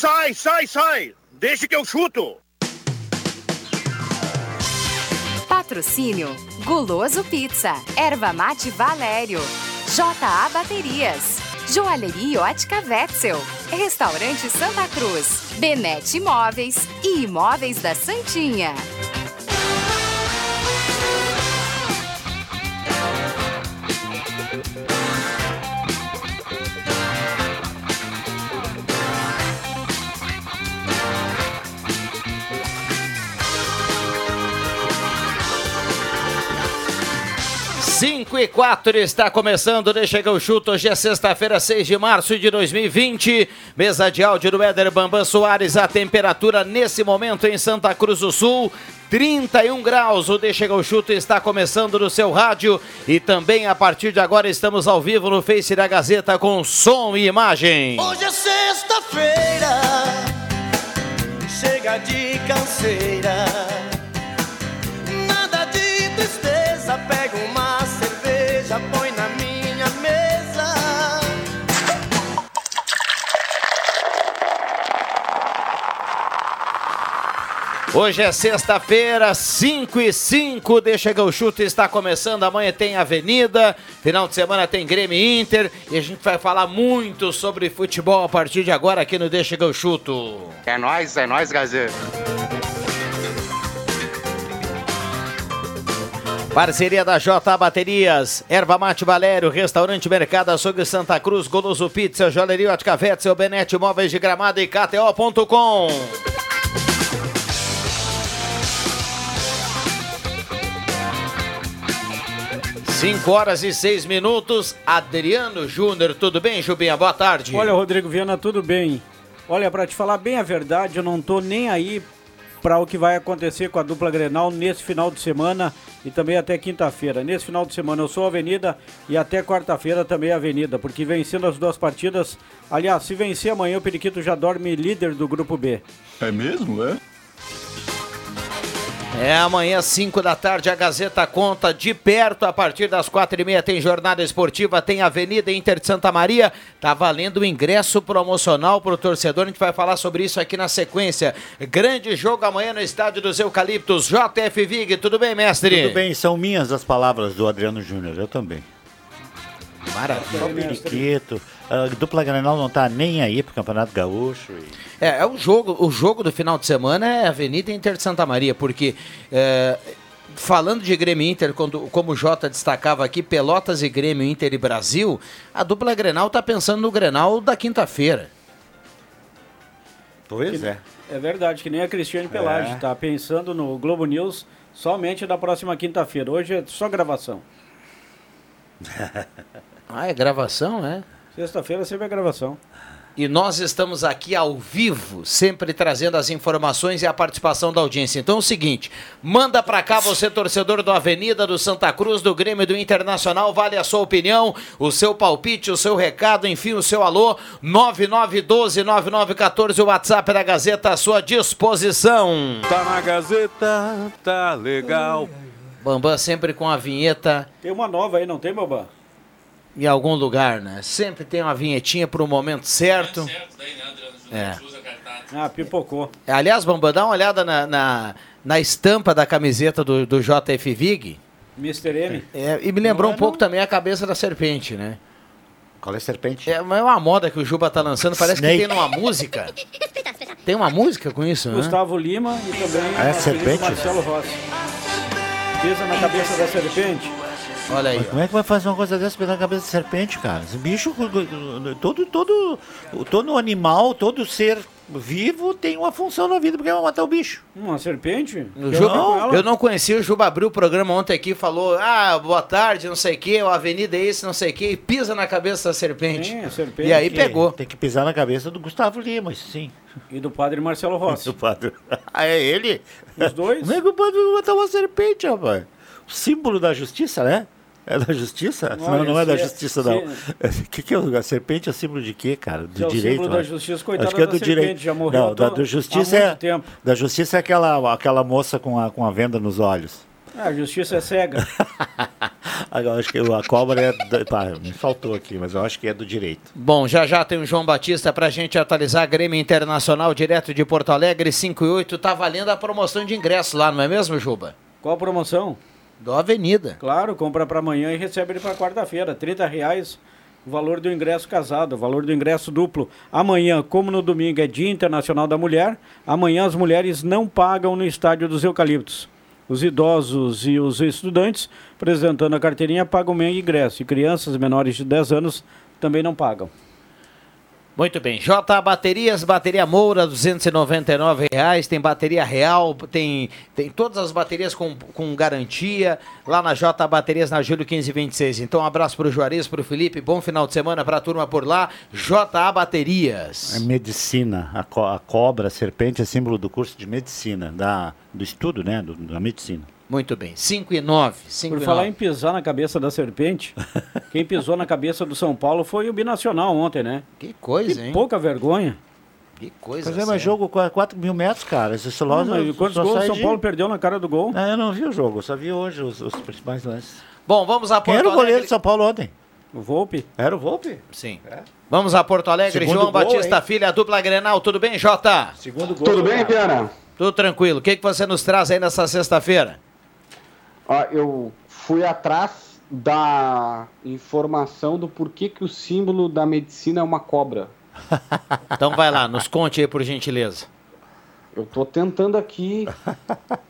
Sai, sai, sai! Deixa que eu chuto! Patrocínio Guloso Pizza, Erva Mate Valério, JA Baterias, Joalheria Ótica Wetzel, Restaurante Santa Cruz, Benete Imóveis e Imóveis da Santinha. 5 e 4 está começando, deixa que eu chuto. Hoje é sexta-feira, 6 de março de 2020. Mesa de áudio do Éder Bambam Soares. A temperatura nesse momento em Santa Cruz do Sul, 31 graus. O Deixa eu chuto está começando no seu rádio. E também a partir de agora estamos ao vivo no Face da Gazeta com som e imagem. Hoje é sexta-feira, chega de canseira. Hoje é sexta-feira, 5 e 5. Deixa que o chute está começando. Amanhã tem Avenida. Final de semana tem Grêmio Inter. E a gente vai falar muito sobre futebol a partir de agora aqui no Deixa que eu chuto. É nóis, é nóis, Gazeta. Parceria da J Baterias, Erva Mate Valério, Restaurante Mercado Açougue Santa Cruz, Goloso Pizza, Joalheria Ótica seu Benete Móveis de Gramado e KTO.com. Cinco horas e seis minutos. Adriano Júnior, tudo bem, Jubinha? Boa tarde. Olha, Rodrigo Viana, tudo bem. Olha, para te falar bem a verdade, eu não tô nem aí para o que vai acontecer com a dupla Grenal nesse final de semana e também até quinta-feira. Nesse final de semana eu sou Avenida e até quarta-feira também Avenida, porque vencendo as duas partidas, aliás, se vencer amanhã o Periquito já dorme líder do grupo B. É mesmo, é? É amanhã, 5 da tarde, a Gazeta conta de perto. A partir das quatro e meia tem jornada esportiva, tem Avenida Inter de Santa Maria. Tá valendo o ingresso promocional para o torcedor. A gente vai falar sobre isso aqui na sequência. Grande jogo amanhã no Estádio dos Eucaliptos. JF Vig, tudo bem, mestre? Tudo bem, são minhas as palavras do Adriano Júnior, eu também. Maravilha. O periquito. A dupla Granal não tá nem aí pro Campeonato Gaúcho. E... É, é o jogo, o jogo do final de semana é Avenida Inter de Santa Maria, porque é, falando de Grêmio Inter, quando, como o Jota destacava aqui, Pelotas e Grêmio Inter e Brasil, a dupla Grenal tá pensando no Grenal da quinta-feira. Pois é. É verdade, que nem a Cristiane Pelage, é. tá pensando no Globo News somente da próxima quinta-feira. Hoje é só gravação. ah, é gravação, é? Sexta-feira sempre é gravação. E nós estamos aqui ao vivo, sempre trazendo as informações e a participação da audiência. Então é o seguinte, manda para cá você torcedor do Avenida, do Santa Cruz, do Grêmio do Internacional, vale a sua opinião, o seu palpite, o seu recado, enfim, o seu alô, 9912-9914, o WhatsApp da Gazeta à sua disposição. Tá na Gazeta, tá legal. Bambam sempre com a vinheta. Tem uma nova aí, não tem, Bambam? Em algum lugar, né? Sempre tem uma vinhetinha para o momento certo. É. Ah, pipocou. É, aliás, Bamba, dá uma olhada na, na, na estampa da camiseta do, do JF Vig. Mr. M. É, e me lembrou não, um pouco não. também a cabeça da serpente, né? Qual é a serpente? É uma moda que o Juba tá lançando, parece Snake. que tem uma música. Tem uma música com isso, né? Gustavo Lima e também é, serpente? Marcelo Rossi. Pisa na cabeça da serpente. Olha aí. como é que vai fazer uma coisa dessa pela cabeça de serpente, cara? Esse bicho, todo, todo, todo animal, todo ser vivo tem uma função na vida, porque vai matar o bicho. Uma serpente? O Juba, não. Eu não conhecia, o Juba abriu o programa ontem aqui falou, ah, boa tarde, não sei o que, a avenida é esse, não sei o que, e pisa na cabeça da serpente. Sim, a serpente. E aí pegou. Tem que pisar na cabeça do Gustavo Lima, sim. E do padre Marcelo Rossi. do padre. Ah, é ele? Os dois? Como é que o padre vai matar uma serpente, rapaz? Símbolo da justiça, né? É da justiça? Olha, não, não é da justiça, não. O que, que é a serpente é símbolo de quê, cara? Do é direito? símbolo da justiça, coitada Acho que é do direito. já morreu não, da, do justiça é, tempo. Da justiça é aquela, aquela moça com a, com a venda nos olhos. Ah, a justiça é cega. Agora, eu acho que a cobra é. do- Pá, me faltou aqui, mas eu acho que é do direito. Bom, já já tem o João Batista pra gente atualizar Grêmio Internacional direto de Porto Alegre, 5 e 8. Tá valendo a promoção de ingresso lá, não é mesmo, Juba? Qual a promoção? Do Avenida. Claro, compra para amanhã e recebe ele para quarta-feira. 30 reais o valor do ingresso casado, o valor do ingresso duplo. Amanhã, como no domingo é Dia Internacional da Mulher, amanhã as mulheres não pagam no Estádio dos Eucaliptos. Os idosos e os estudantes, apresentando a carteirinha, pagam meio ingresso. E crianças menores de 10 anos também não pagam. Muito bem. J Baterias, bateria Moura, 299 reais. Tem bateria real, tem, tem todas as baterias com, com garantia lá na J Baterias, na Júlio 1526. Então, um abraço pro Juarez, pro Felipe. Bom final de semana pra turma por lá. J Baterias. É medicina. A, co- a cobra, a serpente, é símbolo do curso de medicina, da, do estudo, né? do- da medicina. Muito bem. 5 e 9. 5 Por e falar 9. em pisar na cabeça da serpente, quem pisou na cabeça do São Paulo foi o Binacional ontem, né? Que coisa, Que hein? pouca vergonha. Que coisa. Pois é, mas jogo com 4 mil metros, cara. Esse Não, loja mas quantos só gols o São de- Paulo perdeu na cara do gol? Ah, eu não vi o jogo, só vi hoje os, os principais lances. Bom, vamos a Quem Porto era o goleiro Alegre. de São Paulo ontem? O Volpe? Era o Volpe? Sim. Vamos a Porto Alegre. Segundo João gol, Batista hein? Filha, dupla Grenal. Tudo bem, Jota? Segundo gol. Tudo bem, Viana? Tudo tranquilo. O que, que você nos traz aí nessa sexta-feira? Eu fui atrás da informação do porquê que o símbolo da medicina é uma cobra. Então vai lá, nos conte aí, por gentileza. Eu tô tentando aqui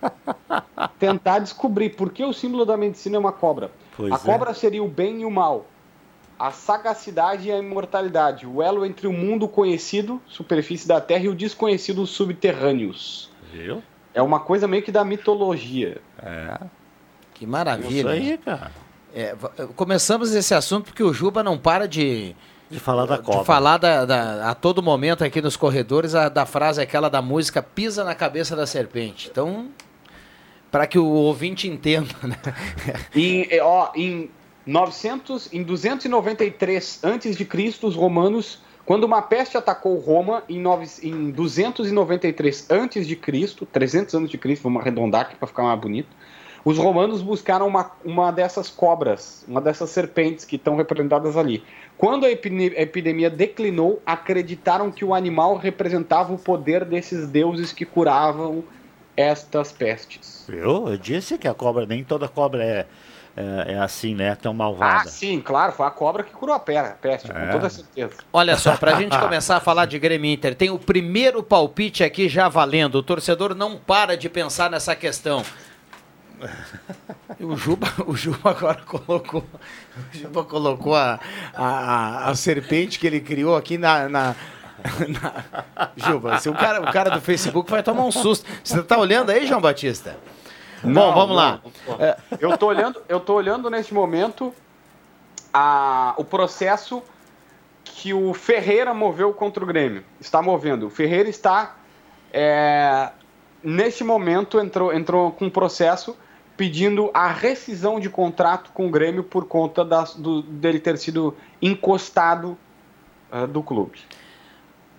tentar descobrir por que o símbolo da medicina é uma cobra. Pois a é. cobra seria o bem e o mal, a sagacidade e a imortalidade, o elo entre o mundo conhecido, superfície da Terra, e o desconhecido, os subterrâneos. Viu? É uma coisa meio que da mitologia. É. Que maravilha. Isso aí, cara. É, começamos esse assunto porque o Juba não para de, De falar da cobra. de falar da- da- a todo momento aqui nos corredores a- da frase aquela da música pisa na cabeça da serpente. Então, para que o ouvinte entenda, né? Em, eh, ó, em 900, em 293 antes de Cristo, os romanos, quando uma peste atacou Roma em, nove, em 293 antes de Cristo, 300 anos de Cristo, vamos arredondar aqui para ficar mais bonito. Os romanos buscaram uma, uma dessas cobras, uma dessas serpentes que estão representadas ali. Quando a epine- a epidemia declinou, acreditaram que o animal representava o poder desses deuses que curavam estas pestes. Viu? Eu disse que a cobra, nem toda cobra é, é, é assim, né? Tão Ah, malvada. sim, claro, foi a cobra que curou a pera, peste, É. com toda certeza. Olha só, pra gente começar a falar de Grêmio Inter, tem o primeiro palpite aqui já valendo. O torcedor não para de pensar nessa questão. O Juba, o Juba agora colocou, o Juba colocou a, a, a, serpente que ele criou aqui na, na, na- Juba, se o cara, o cara do Facebook vai tomar um susto. Você tá olhando aí, João Batista? Bom, Não, vamos não, lá. Eu tô olhando, eu tô olhando neste momento a, o processo que o Ferreira moveu contra o Grêmio. Está movendo. O Ferreira está é, neste momento entrou, entrou com um processo pedindo a rescisão de contrato com o Grêmio por conta das- do- dele ter sido encostado ah, do clube.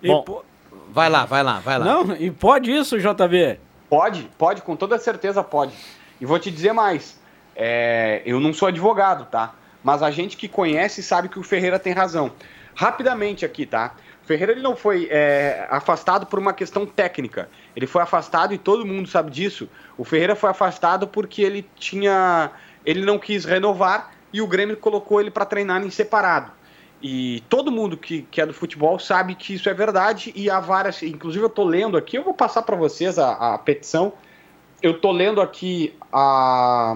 E Bom, po- Vai lá, vai lá, vai lá. Não, e pode isso, JB? Pode, pode, com toda certeza pode. E vou te dizer mais. é, eu não sou advogado, tá? Mas a gente que conhece sabe que o Ferreira tem razão. Rapidamente aqui, tá? Ferreira ele não foi é, afastado por uma questão técnica. Ele foi afastado e todo mundo sabe disso. O Ferreira foi afastado porque ele tinha, ele não quis renovar e o Grêmio colocou ele para treinar em separado. E todo mundo que, que é do futebol sabe que isso é verdade e há várias. Inclusive, eu tô lendo aqui, eu vou passar para vocês a, a petição. Eu tô lendo aqui a,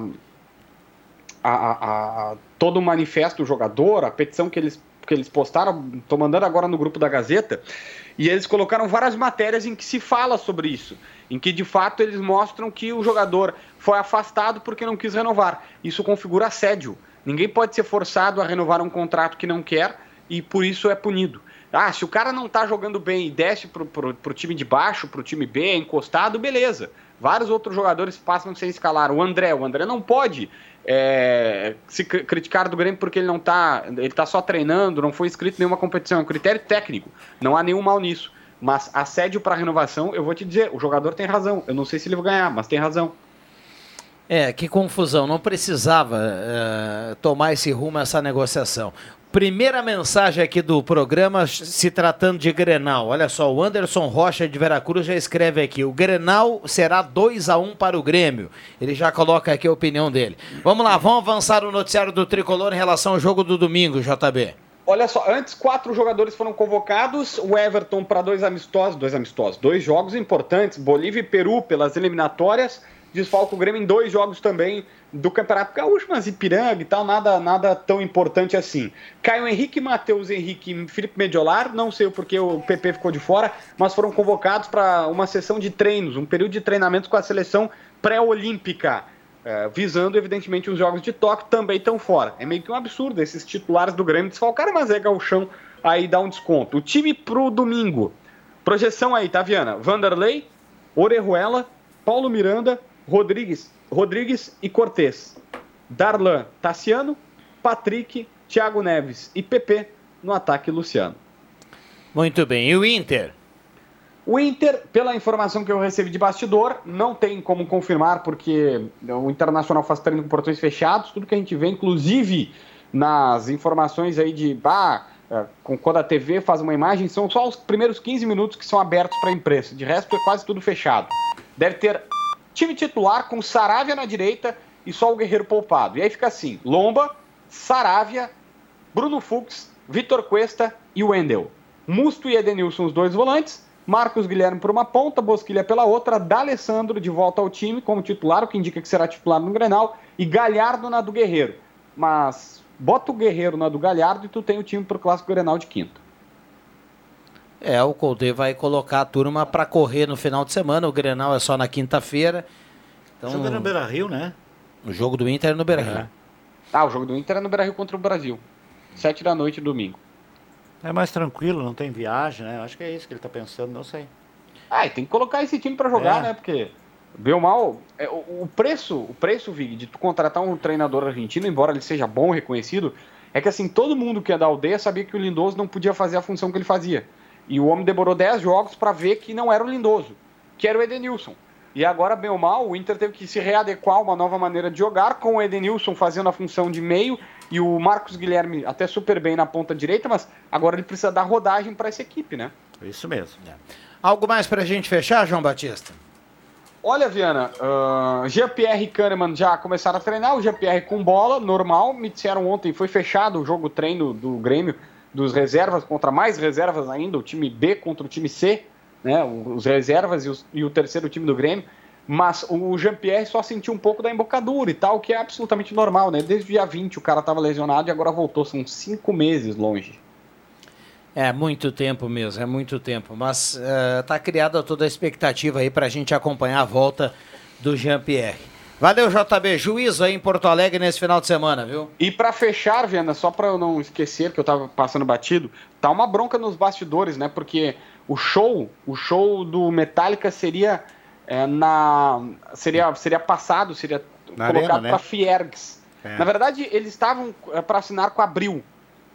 a- a- todo o manifesto do jogador, a petição que eles, que eles postaram, tô mandando agora no grupo da Gazeta. E eles colocaram várias matérias em que se fala sobre isso, em que de fato eles mostram que o jogador foi afastado porque não quis renovar. Isso configura assédio. Ninguém pode ser forçado a renovar um contrato que não quer e por isso é punido. Ah, se o cara não tá jogando bem e desce pro, pro time de baixo, pro time B, é encostado, beleza. Vários outros jogadores passam sem escalar. O André, o André não pode é, se cri- criticar do Grêmio porque ele não tá. Ele tá só treinando, não foi inscrito em nenhuma competição. É um critério técnico. Não há nenhum mal nisso. Mas assédio para renovação, eu vou te dizer, o jogador tem razão. Eu não sei se ele vai ganhar, mas tem razão. É, que confusão, não precisava eh, tomar esse rumo essa negociação. Primeira mensagem aqui do programa, se tratando de Grenal. Olha só, o Anderson Rocha de Veracruz já escreve aqui: o Grenal será 2 a 1 para o Grêmio. Ele já coloca aqui a opinião dele. Vamos lá, vamos avançar o noticiário do tricolor em relação ao jogo do domingo, JB. Olha só, antes quatro jogadores foram convocados, o Everton para dois amistosos, dois amistosos, dois jogos importantes, Bolívia e Peru pelas eliminatórias, desfalca o Grêmio em dois jogos também do Campeonato Gaúcho, mas Ipiranga e tal, nada, nada tão importante assim. Caio Henrique, Matheus Henrique e Felipe Mediolar, não sei o porquê o PP ficou de fora, mas foram convocados para uma sessão de treinos, um período de treinamentos com a seleção pré-olímpica. É, visando, evidentemente, os jogos de Tóquio também estão fora. É meio que um absurdo esses titulares do Grêmio desfalcaram, mas é gauchão aí dá um desconto. O time pro domingo. Projeção aí, tá, Viana? Vanderlei, Orejuela, Paulo Miranda, Rodrigues, Rodrigues e Cortez. Darlan, Tassiano, Patrick, Thiago Neves e PP no ataque Luciano. Muito bem, e o Inter? O Inter, pela informação que eu recebi de bastidor, não tem como confirmar, porque o Internacional faz treino com portões fechados, tudo que a gente vê, inclusive nas informações aí de bah, quando a TV faz uma imagem, são só os primeiros 15 minutos que são abertos para a imprensa. De resto, é quase tudo fechado. Deve ter time titular com Saravia na direita e só o Guerreiro poupado. E aí fica assim: Lomba, Saravia, Bruno Fux, Vitor Cuesta e Wendel. Musto e Edenilson, os dois volantes. Marcos Guilherme por uma ponta, Bosquilha pela outra, D'Alessandro de volta ao time como titular, o que indica que será titular no Grenal, e Galhardo na do Guerreiro. Mas bota o Guerreiro na do Galhardo e tu tem o time pro Clássico Grenal de quinta. É, o Colde vai colocar a turma para correr no final de semana, o Grenal é só na quinta-feira. Então, Jogo é no Beira-Rio, né? O jogo do Inter é no Beira-Rio. Ah, o jogo do Inter é no Beira-Rio contra o Brasil. Sete da noite, domingo. É mais tranquilo, não tem viagem, né? Acho que é isso que ele tá pensando, não sei. Ah, e tem que colocar esse time para jogar, É. né? Porque, ou mal, é, o, o preço, o preço, Vig, de tu contratar um treinador argentino, embora ele seja bom, reconhecido, é que assim, todo mundo que é da aldeia sabia que o Lindoso não podia fazer a função que ele fazia. E o homem demorou 10 jogos para ver que não era o Lindoso, que era o Edenilson. E agora, bem ou mal, o Inter teve que se readequar a uma nova maneira de jogar, com o Edenilson fazendo a função de meio e o Marcos Guilherme até super bem na ponta direita, mas agora ele precisa dar rodagem para essa equipe, né? Isso mesmo. Algo mais pra gente fechar, João Batista? Olha, Viana, uh, Jean-Pierre e Kahneman já começaram a treinar, o Jean-Pierre com bola, normal, me disseram ontem, foi fechado o jogo treino do Grêmio, dos reservas contra mais reservas ainda, o time B contra o time C, né, os reservas e, os- e o terceiro time do Grêmio, mas o Jean-Pierre só sentiu um pouco da embocadura e tal, que é absolutamente normal, né, desde o dia 20 o cara estava lesionado e agora voltou, são cinco meses longe. É muito tempo mesmo, é muito tempo. Mas está criada toda a expectativa aí para a gente acompanhar a volta do Jean-Pierre. Valeu, JB. Juízo aí em Porto Alegre nesse final de semana, viu? E pra fechar, Viana, só pra eu não esquecer que eu tava passando batido, tá uma bronca nos bastidores, né? Porque o show, o show do Metallica seria é, na seria seria passado, seria Na colocado arena, né? pra Fiergs. É. Na verdade, eles estavam é, pra assinar com Abril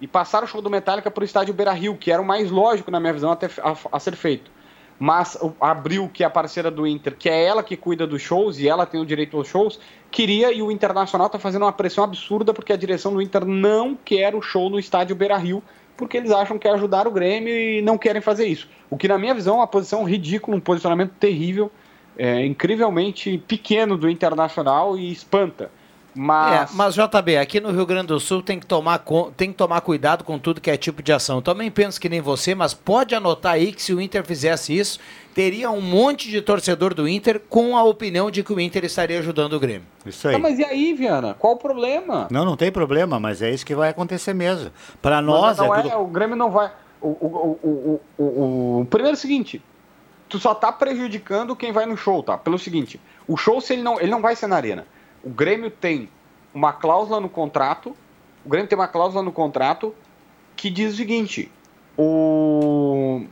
e passaram o show do Metallica pro estádio Beira-Rio, que era o mais lógico na minha visão até a, a ser feito. Mas o- a Abril, que é a parceira do Inter, que é ela que cuida dos shows e ela tem o direito aos shows, queria e o Internacional tá fazendo uma pressão absurda porque a direção do Inter não quer o show no estádio Beira-Rio, porque eles acham que é ajudar o Grêmio e não querem fazer isso. O que, na minha visão, é uma posição ridícula, um posicionamento terrível, é, incrivelmente pequeno do Internacional e espanta. Mas, É, mas JB, aqui no Rio Grande do Sul tem que, tomar, tem que tomar cuidado com tudo que é tipo de ação. Também penso que nem você, mas pode anotar aí que se o Inter fizesse isso, teria um monte de torcedor do Inter com a opinião de que o Inter estaria ajudando o Grêmio. Isso aí. Tá, mas e aí, Viana? Qual o problema? Não, não tem problema, mas é isso que vai acontecer mesmo. Para nós não é é, tudo. o Grêmio não vai. O, o, o, o, o, o- primeiro é o seguinte: tu só tá prejudicando quem vai no show, tá? Pelo seguinte, o show se ele não, ele não vai ser na arena. O Grêmio tem uma cláusula no contrato. O Grêmio tem uma cláusula no contrato que diz o seguinte: o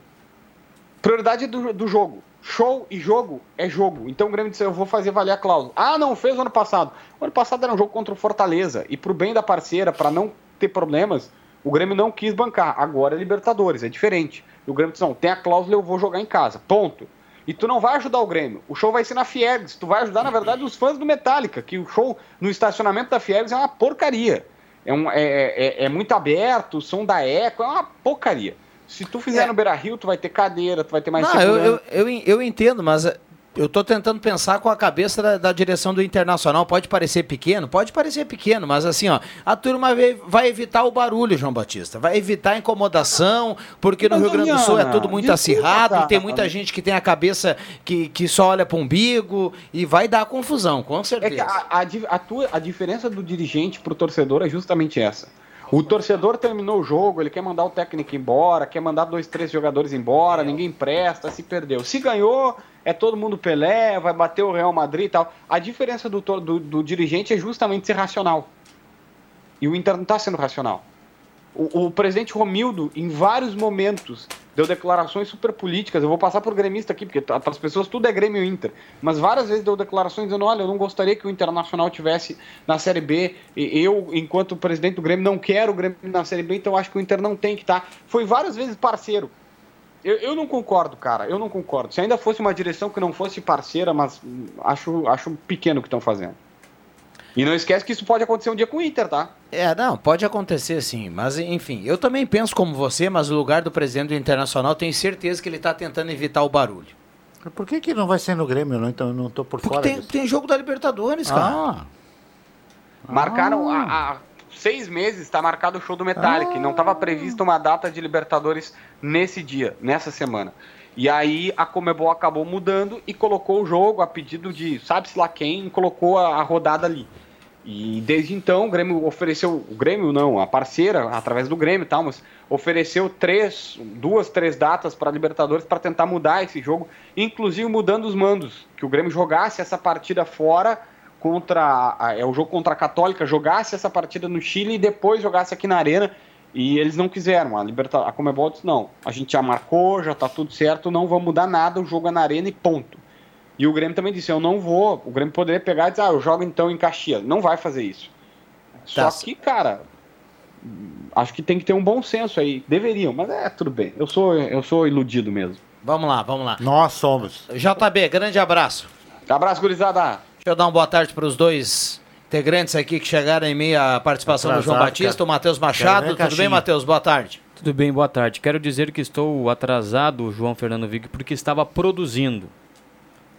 prioridade do, do jogo. Show e jogo é jogo. Então o Grêmio disse: Eu vou fazer valer a cláusula. Ah, não, fez ano passado. O ano passado era um jogo contra o Fortaleza. E pro bem da parceira, para não ter problemas, o Grêmio não quis bancar. Agora é Libertadores, é diferente. O Grêmio disse: Não, tem a cláusula, eu vou jogar em casa. Ponto. E tu não vai ajudar o Grêmio. O show vai ser na Fieres. Tu vai ajudar, na verdade, os fãs do Metallica, que o show no estacionamento da Fieres é uma porcaria. É, um, é, é, é muito aberto, o som da eco, é uma porcaria. Se tu fizer É. no Beira Rio, tu vai ter cadeira, tu vai ter mais Não, eu, eu, eu, eu entendo, mas eu tô tentando pensar com a cabeça da, da direção do Internacional. Pode parecer pequeno? Pode parecer pequeno, mas assim, ó, a turma vai, vai evitar o barulho, João Batista. Vai evitar a incomodação, porque no Mas, Rio Grande do Sul é tudo muito acirrado, cara. tem muita gente que tem a cabeça que, que só olha pro umbigo e vai dar confusão, com É que certeza. a, a, di- a tua- a diferença do dirigente pro torcedor é justamente essa. O torcedor terminou o jogo, ele quer mandar o técnico embora, quer mandar dois, três jogadores embora, ninguém presta, se perdeu. Se ganhou, é todo mundo Pelé, vai bater o Real Madrid e tal. A diferença do, do, do dirigente é justamente ser racional. E o Inter não está sendo racional. O, o presidente Romildo, em vários momentos, deu declarações super políticas. Eu vou passar por gremista aqui, porque para as pessoas tudo é Grêmio e Inter. Mas várias vezes deu declarações dizendo: olha, eu não gostaria que o Internacional tivesse na Série B. Eu, enquanto presidente do Grêmio, não quero o Grêmio na Série B, então acho que o Inter não tem que estar. Foi várias vezes parceiro. Eu, eu não concordo, cara. Eu não concordo. Se ainda fosse uma direção que não fosse parceira, mas acho, acho pequeno o que estão fazendo. E não esquece que isso pode acontecer um dia com o Inter, tá? É, não, pode acontecer sim, mas enfim, eu também penso como você, mas no lugar do presidente do Internacional, tenho certeza que ele está tentando evitar o barulho. Por que, que não vai ser no Grêmio? Não, então, eu não tô por Porque fora tem, disso. tem jogo da Libertadores, cara. Ah, Marcaram há, há seis meses, está marcado o show do Metallica. e Não estava prevista uma data de Libertadores nesse dia, nessa semana. E aí a Comebol acabou mudando e colocou o jogo a pedido de sabe-se lá quem, colocou a, a rodada ali. E desde então o Grêmio ofereceu, o Grêmio não, a parceira, através do Grêmio e tal, mas ofereceu três, duas, três datas para Libertadores para tentar mudar esse jogo, inclusive mudando os mandos, que o Grêmio jogasse essa partida fora contra a- é o jogo contra a Católica, jogasse essa partida no Chile e depois jogasse aqui na Arena. E eles não quiseram. A Liberta a Comebol disse, não, a gente já marcou, já tá tudo certo, não vamos mudar nada, o jogo é na Arena e ponto. E o Grêmio também disse, eu não vou. O Grêmio poderia pegar e dizer, ah, eu jogo então em Caxias. Não vai fazer isso. Tá. Só que, cara, acho que tem que ter um bom senso aí. Deveriam, mas é tudo bem. Eu sou, eu sou iludido mesmo. Vamos lá, vamos lá. nós somos. JB, grande abraço. Abraço, gurizada. Deixa eu dar uma boa tarde para os dois integrantes aqui que chegaram em meio à participação do João Atrasado, Batista, cara. o Matheus Machado. Tudo bem, caixinha. Matheus? Boa tarde. Tudo bem, boa tarde. Quero dizer que estou atrasado, João Fernando Vig, porque estava produzindo.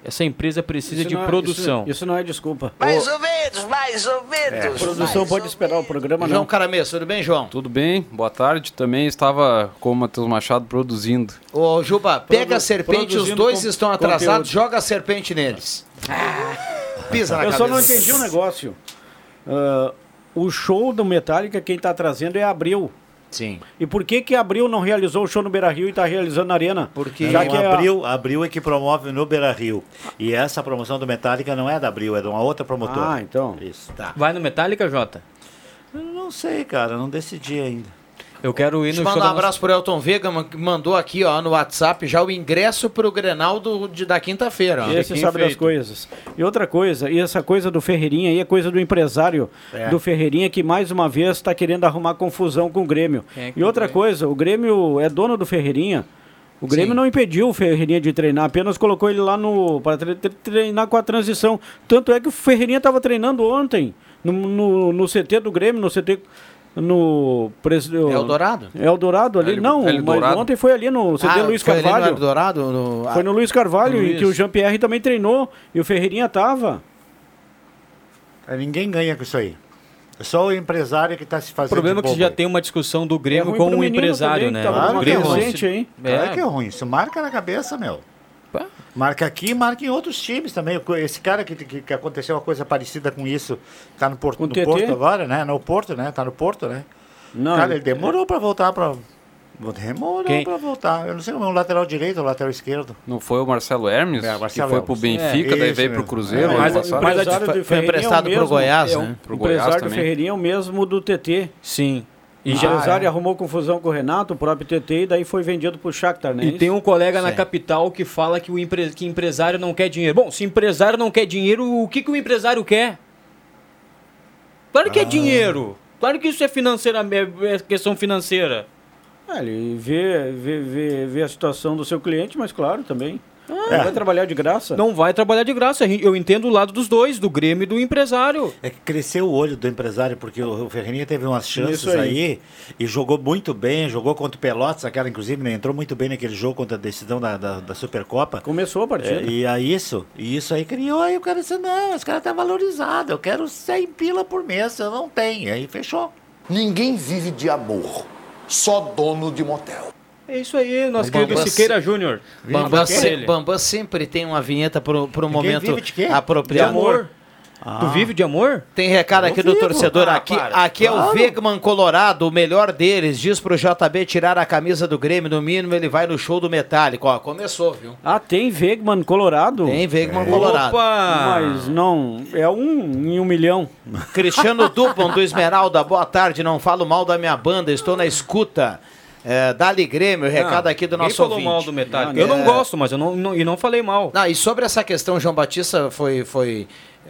Essa empresa precisa Isso de não é- produção. Isso, isso não é desculpa. Mais ou menos, mais ou menos. A produção mais pode esperar o programa, João não. Carameço, tudo bem, João? Tudo bem? Boa tarde. Também estava com o Matheus Machado produzindo. Ô, Juba, pega Produ- a serpente, os dois estão atrasados, conteúdo. joga a serpente neles. Pisa na Eu cabeça. só não entendi um negócio. Ah, o show do Metallica, quem tá trazendo é Abril. Sim. E por que que Abril não realizou o show no Beira-Rio e tá realizando na Arena? Porque Já que é a- Abril, Abril é que promove no Beira Rio. E essa promoção do Metallica não é da Abril, é de uma outra promotora. Ah, então. Isso. Tá. Vai no Metallica, Jota? Eu não sei, cara, não decidi ainda. Eu quero ir Deixa no show mandar um abraço pro Elton Vega, que mandou aqui ó, no WhatsApp já o ingresso pro Grenal do, de, da quinta-feira. Esse sabe das coisas. E outra coisa, e essa coisa do Ferreirinha aí é coisa do empresário É. do Ferreirinha que mais uma vez está querendo arrumar confusão com o Grêmio. É e outra coisa, o Grêmio é dono do Ferreirinha. O Grêmio Sim. não impediu o Ferreirinha de treinar, apenas colocou ele lá no para treinar com a transição. Tanto é que o Ferreirinha estava treinando ontem no, no, no CT do Grêmio, no CT no pres- Eldorado? Eldorado ali, El- não, mas Eldorado. ontem foi ali no CT Ah, Luiz foi ali no Carvalho. Eldorado? No... Foi no Luiz Carvalho, em Luiz. que o Jean-Pierre também treinou e o Ferreirinha tava. É, Ninguém ganha com isso aí. É só o empresário que está se O fazendo. problema é que bobo já aí. tem uma discussão do Grêmio É com o empresário, também, né? tava Claro numa que é Grêmio ruim. aí. Claro É. que é ruim. Isso marca na cabeça, meu. Marca aqui e marca em outros times também. Esse cara que, que, que aconteceu uma coisa parecida com isso, tá no Porto, Com o no? Porto agora, né? No Porto, né? Tá no Porto, né? Não, cara, ele demorou pra voltar pra. Demorou Quem? pra voltar. Eu não sei como é um lateral direito ou lateral esquerdo. Não foi o Marcelo Hermes? É, Marcelo que foi pro. Benfica, É, daí veio pro mesmo. Cruzeiro. É, ano mas- passado. mas- Foi, Ferreirinha emprestado é o pro mesmo, Goiás, é um- né? Pro o Goiás empresário do. Ferreirinha é o mesmo do TT. Sim. E, O já, empresário arrumou confusão com o Renato, o próprio TT, e daí foi vendido pro Shakhtar, né? e tem um colega na Sim. capital que fala que o empre... que empresário não quer dinheiro. Bom, se empresário não quer dinheiro, o que, que o empresário quer? Claro que é dinheiro. Claro que isso é financeira, é questão financeira. É, ele vê, vê, vê, vê a situação do seu cliente, mas claro, também. Ah, Vai trabalhar de graça? Não vai trabalhar de graça. Eu entendo o lado dos dois, do Grêmio e do empresário. É que cresceu o olho do empresário, porque o Ferreirinha teve umas chances aí. aí. e jogou muito bem, jogou contra o Pelotas, aquela inclusive, né, entrou muito bem naquele jogo contra a decisão da, da, da Supercopa. Começou a partida. É, e aí isso, e isso aí criou, aí o cara disse, não, esse cara tá valorizado, eu quero 100 pila por mês, eu não tenho, aí fechou. Ninguém vive de amor, só dono de motel. É isso aí, nosso querido Siqueira Júnior. Bambam, se-. Bambam sempre tem uma vinheta pro, pro Ninguém momento vive de quê? apropriado. De amor. Tu vive de amor? Tem recado Eu aqui do vivo. torcedor. Ah, aqui para. aqui é o Claro. Vegman Colorado, o melhor deles. Diz pro JB tirar a camisa do Grêmio. No mínimo, ele vai no show do Metálico. Ó, começou, viu? Ah, tem Wegman Colorado? Tem Wegman Colorado. Mas não, é um em um milhão. Cristiano Dupont do Esmeralda, boa tarde. Não falo mal da minha banda, estou na escuta. É, Dali Grêmio, recado Não, aqui do nosso falou ouvinte. mal do Metallica. Eu não gosto, mas eu não, não- e não falei mal. Não, e sobre essa questão, João Batista foi, foi,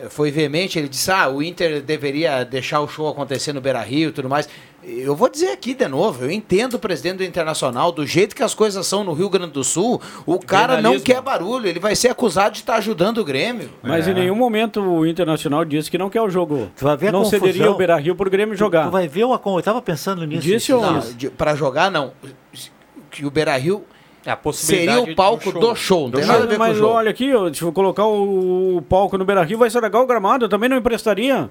foi veemente, ele disse, ah, o Inter deveria deixar o show acontecer no Beira-Rio e tudo mais. Eu vou dizer aqui de novo, eu entendo o presidente do Internacional, do jeito que as coisas são no Rio Grande do Sul, o cara não quer barulho, ele vai ser acusado de estar ajudando o Grêmio. Mas em nenhum momento o Internacional disse que não quer o jogo. Tu vai ver a não confusão. cederia o Beira-Rio pro Grêmio jogar. Tu vai ver o acon- eu tava pensando nisso. Disse ou-. Não, pra jogar, não. Que o Beira-Rio É a possibilidade seria o palco do show, não tem nada a ver com o Mas jogo. olha aqui, ó, se eu colocar o, o palco no Beira-Rio vai estragar o gramado, eu também não emprestaria.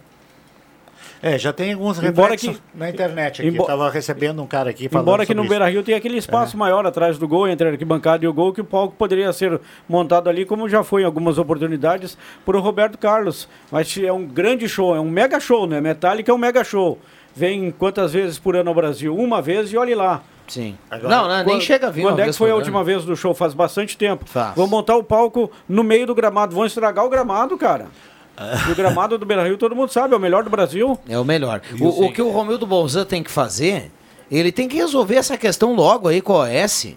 É, já tem alguns Embora reflexos que- na internet aqui. Embo- Eu tava recebendo um cara aqui falando Embora que sobre no isso. Beira-Rio tem aquele espaço maior atrás do gol, entre a arquibancada e o gol, que o palco poderia ser montado ali, como já foi em algumas oportunidades, por o Roberto Carlos. Mas é um grande show, é um mega show, né? Metallica é um mega show. Vem quantas vezes por ano ao Brasil? Uma vez e olhe lá. Sim. Agora, não, não, nem quando- chega a vir Quando é que foi a última vez do show? Faz bastante tempo. Faz. Vão montar o palco no meio do gramado. Vão estragar o gramado, cara. E o gramado do Beira-Rio, todo mundo sabe, é o melhor do Brasil. É o melhor. O, o que o Romildo Bolzan tem que fazer, ele tem que resolver essa questão logo aí com a OS.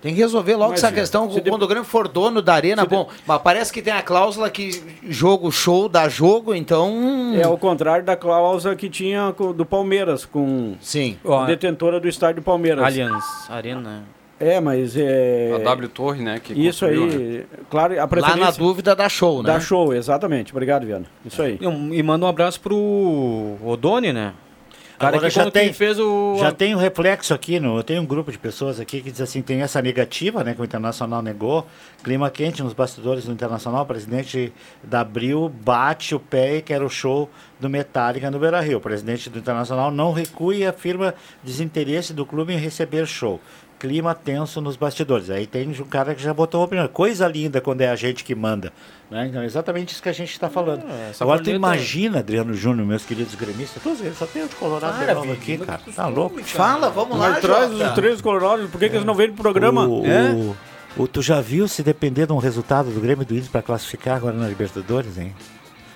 Tem que resolver logo Mas, essa questão se quando o Grêmio for dono da arena. Bom, mas parece que tem a cláusula que jogo show dá jogo, então. É o contrário da cláusula que tinha do Palmeiras, com Sim. a detentora do estádio Palmeiras. Allianz Arena. É, mas é. A W Torre, né? Que Isso aí, né? claro, a Lá preferência. na dúvida dá show, né? Dá show, exatamente. Obrigado, Viana. Isso aí. E, um- e manda um abraço pro Odone, né? Cara Agora que já tem, fez o... já tem um reflexo aqui, no, eu tenho um grupo de pessoas aqui que diz assim, tem essa negativa, né, que o Internacional negou, clima quente nos bastidores do Internacional, o presidente da Abril bate o pé e quer o show do Metallica no Beira-Rio. O presidente do Internacional não recua e afirma desinteresse do clube em receber show. Clima tenso nos bastidores. Aí tem um cara que já botou uma opinião. Coisa linda quando é a gente que manda. Né? Então é exatamente isso que a gente está falando. essa Agora tu corneta- imagina, Adriano Júnior, meus queridos gremistas, todos eles só tem o de Colorado Para, de novo aqui, cara. Tá louco? Fala, vamos lá, Mas traz Jota. os três colorados, por que, que eles não vêm pro programa? O, É? o- o- tu já viu se depender de um resultado do Grêmio do Inter para classificar agora na Libertadores, hein?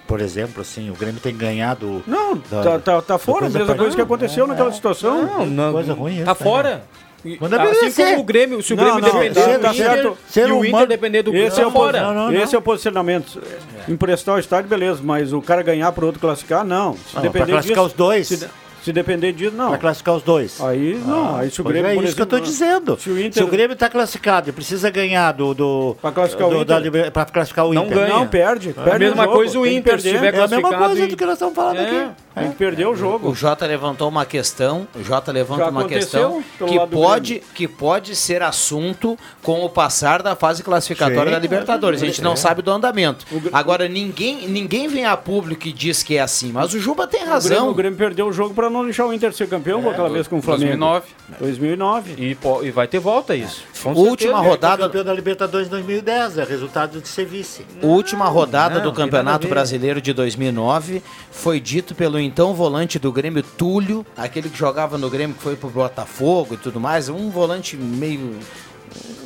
Por exemplo, assim, o Grêmio tem ganhado. Não, da- tá, tá, tá da fora, mesma coisa que aconteceu naquela situação. Não, não, Coisa ruim Tá isso, né? fora. E- Manda assim obedecer. como o Grêmio, se o Não, Grêmio não, depender do tá Inter certo. e Ser o Inter humano- depender do Grêmio, Esse é, o, fora. posi- Não, não, esse é o posicionamento. Emprestar o estádio, beleza, mas o cara ganhar para outro classificar, não. Se Não, pra depender classificar disso, os dois. Se, se depender disso, não. Para classificar os dois. Aí não, aí se o Grêmio, é por isso que eu tô exemplo, dizendo. se o Inter- Se o Grêmio está classificado e precisa ganhar do. do Pra classificar o do- Inter. Classificar o Não Inter. ganha. Não, perde. É a perde mesma jogo, coisa o Inter, se tiver É a mesma coisa e- do que nós estamos falando É. aqui. Tem que perder o jogo. O Jota levantou uma questão, o Jota levanta Já uma questão que pode, que pode ser assunto com o passar da fase classificatória Sim, da Libertadores. A gente não é. sabe do andamento. Agora, ninguém, ninguém vem a público e diz que é assim, mas o Juba tem O Grêmio, razão. o Grêmio perdeu o jogo para não deixar o Inter ser campeão aquela vez com o Flamengo. 2009. 2009. E, e vai ter volta isso. Com Última certeza. rodada, Campeão da Libertadores 2010, é resultado de ser vice. última rodada Não, do Campeonato. Brasileiro de 2009 foi dito pelo então volante do Grêmio, Túlio, aquele que jogava no Grêmio que foi pro Botafogo e tudo mais, um volante meio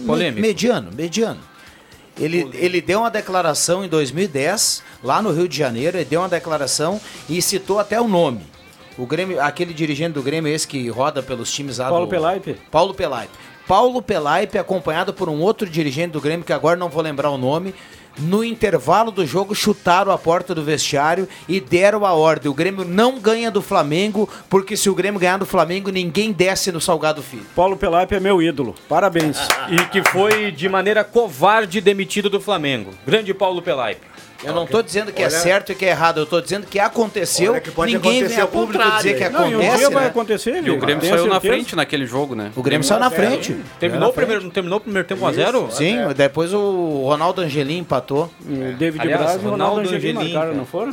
Polêmico. mediano, mediano. Ele, ele deu uma declaração em 2010, lá no Rio de Janeiro, ele deu uma declaração e citou até o nome. O Grêmio, aquele dirigente do Grêmio, esse que roda pelos times lá Paulo do... Pelaipe. Paulo Pelaipe. Paulo Pelaipe, acompanhado por um outro dirigente do Grêmio, que agora não vou lembrar o nome, no intervalo do jogo, chutaram a porta do vestiário e deram a ordem. O Grêmio não ganha do Flamengo, porque se o Grêmio ganhar do Flamengo, ninguém desce no Salgado Filho. Paulo Pelaipe é meu ídolo. Parabéns. E que foi de maneira covarde demitido do Flamengo. Grande Paulo Pelaipe. Eu não tô dizendo que é Olha- certo e que é errado, eu tô dizendo que aconteceu. Que pode ninguém vem a ao público contrário, dizer que hein? Não, e um acontece. dia vai né? acontecer, E o. Grêmio saiu na certeza. frente naquele jogo, né? O Grêmio saiu na frente. Terminou o primeiro, terminou o primeiro tempo 1x0? Sim, depois o Ronaldo Angelim empatou. O David Aliás, Braz e o Ronaldo Ronaldo Angelim marcaram, não foram?